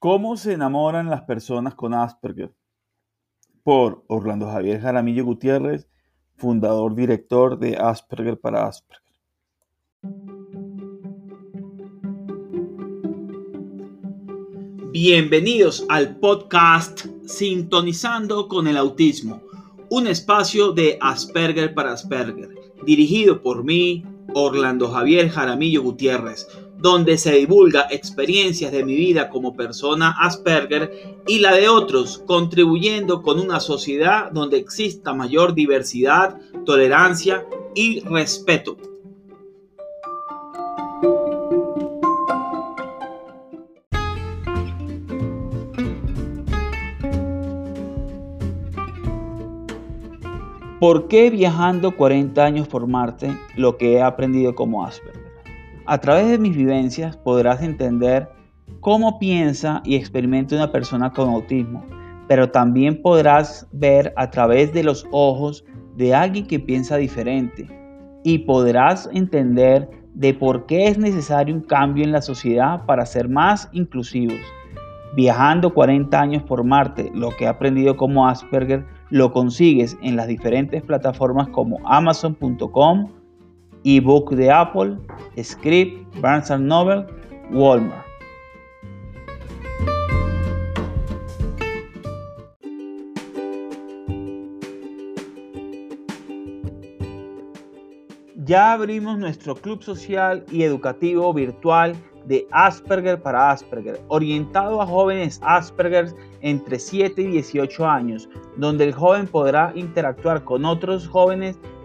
¿Cómo se enamoran las personas con Asperger? Por Orlando Javier Jaramillo Gutiérrez, fundador director de Asperger para Asperger. Bienvenidos al podcast Sintonizando con el Autismo, un espacio de Asperger para Asperger, dirigido por mí, Orlando Javier Jaramillo Gutiérrez donde se divulga experiencias de mi vida como persona Asperger y la de otros, contribuyendo con una sociedad donde exista mayor diversidad, tolerancia y respeto. ¿Por qué viajando 40 años por Marte lo que he aprendido como Asperger? A través de mis vivencias podrás entender cómo piensa y experimenta una persona con autismo, pero también podrás ver a través de los ojos de alguien que piensa diferente y podrás entender de por qué es necesario un cambio en la sociedad para ser más inclusivos. Viajando 40 años por Marte, lo que he aprendido como Asperger lo consigues en las diferentes plataformas como amazon.com, ebook de Apple, Script, Barnes Noble, Walmart. Ya abrimos nuestro club social y educativo virtual de Asperger para Asperger, orientado a jóvenes Asperger entre 7 y 18 años, donde el joven podrá interactuar con otros jóvenes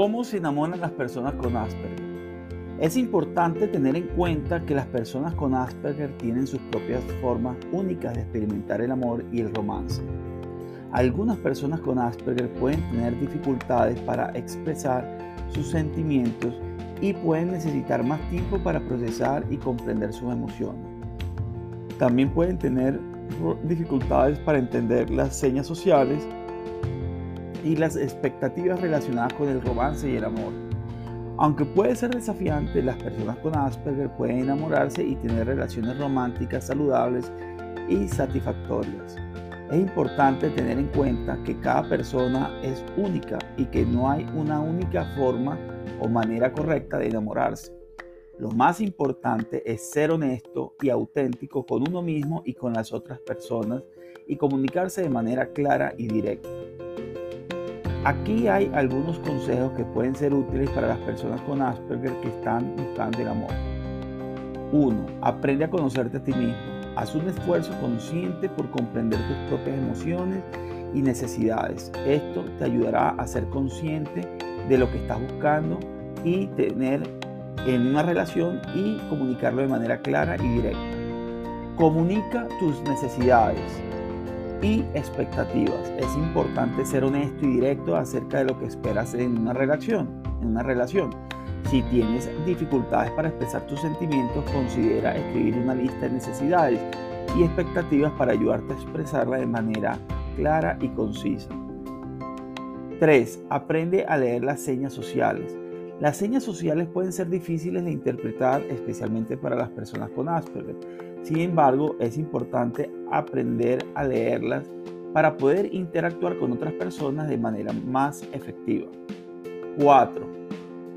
¿Cómo se enamoran las personas con Asperger? Es importante tener en cuenta que las personas con Asperger tienen sus propias formas únicas de experimentar el amor y el romance. Algunas personas con Asperger pueden tener dificultades para expresar sus sentimientos y pueden necesitar más tiempo para procesar y comprender sus emociones. También pueden tener dificultades para entender las señas sociales y las expectativas relacionadas con el romance y el amor. Aunque puede ser desafiante, las personas con Asperger pueden enamorarse y tener relaciones románticas saludables y satisfactorias. Es importante tener en cuenta que cada persona es única y que no hay una única forma o manera correcta de enamorarse. Lo más importante es ser honesto y auténtico con uno mismo y con las otras personas y comunicarse de manera clara y directa. Aquí hay algunos consejos que pueden ser útiles para las personas con Asperger que están buscando el amor. 1. Aprende a conocerte a ti mismo. Haz un esfuerzo consciente por comprender tus propias emociones y necesidades. Esto te ayudará a ser consciente de lo que estás buscando y tener en una relación y comunicarlo de manera clara y directa. Comunica tus necesidades y expectativas. Es importante ser honesto y directo acerca de lo que esperas en una relación. En una relación. Si tienes dificultades para expresar tus sentimientos, considera escribir una lista de necesidades y expectativas para ayudarte a expresarla de manera clara y concisa. 3. Aprende a leer las señas sociales. Las señas sociales pueden ser difíciles de interpretar, especialmente para las personas con Asperger sin embargo, es importante aprender a leerlas para poder interactuar con otras personas de manera más efectiva. 4.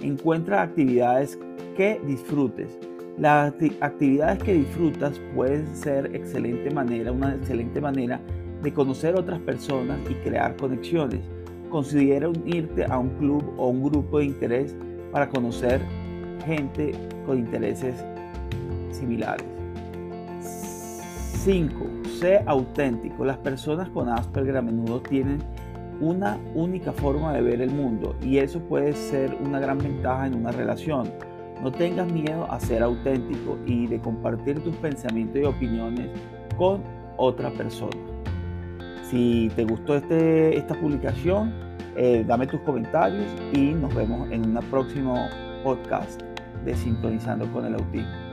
Encuentra actividades que disfrutes. Las actividades que disfrutas pueden ser excelente manera, una excelente manera de conocer otras personas y crear conexiones. Considera unirte a un club o un grupo de interés para conocer gente con intereses similares. 5. Sé auténtico. Las personas con Asperger a menudo tienen una única forma de ver el mundo y eso puede ser una gran ventaja en una relación. No tengas miedo a ser auténtico y de compartir tus pensamientos y opiniones con otra persona. Si te gustó este, esta publicación, eh, dame tus comentarios y nos vemos en un próximo podcast de Sintonizando con el Autismo.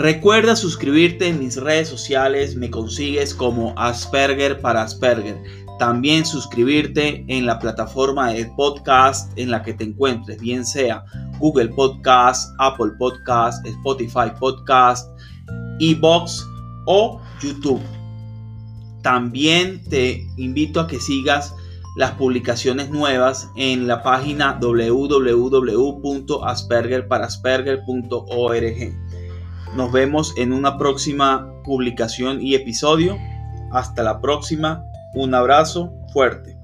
Recuerda suscribirte en mis redes sociales, me consigues como Asperger para Asperger. También suscribirte en la plataforma de podcast en la que te encuentres, bien sea Google Podcast, Apple Podcast, Spotify Podcast, Ebox o YouTube. También te invito a que sigas las publicaciones nuevas en la página www.aspergerparasperger.org. Nos vemos en una próxima publicación y episodio. Hasta la próxima. Un abrazo fuerte.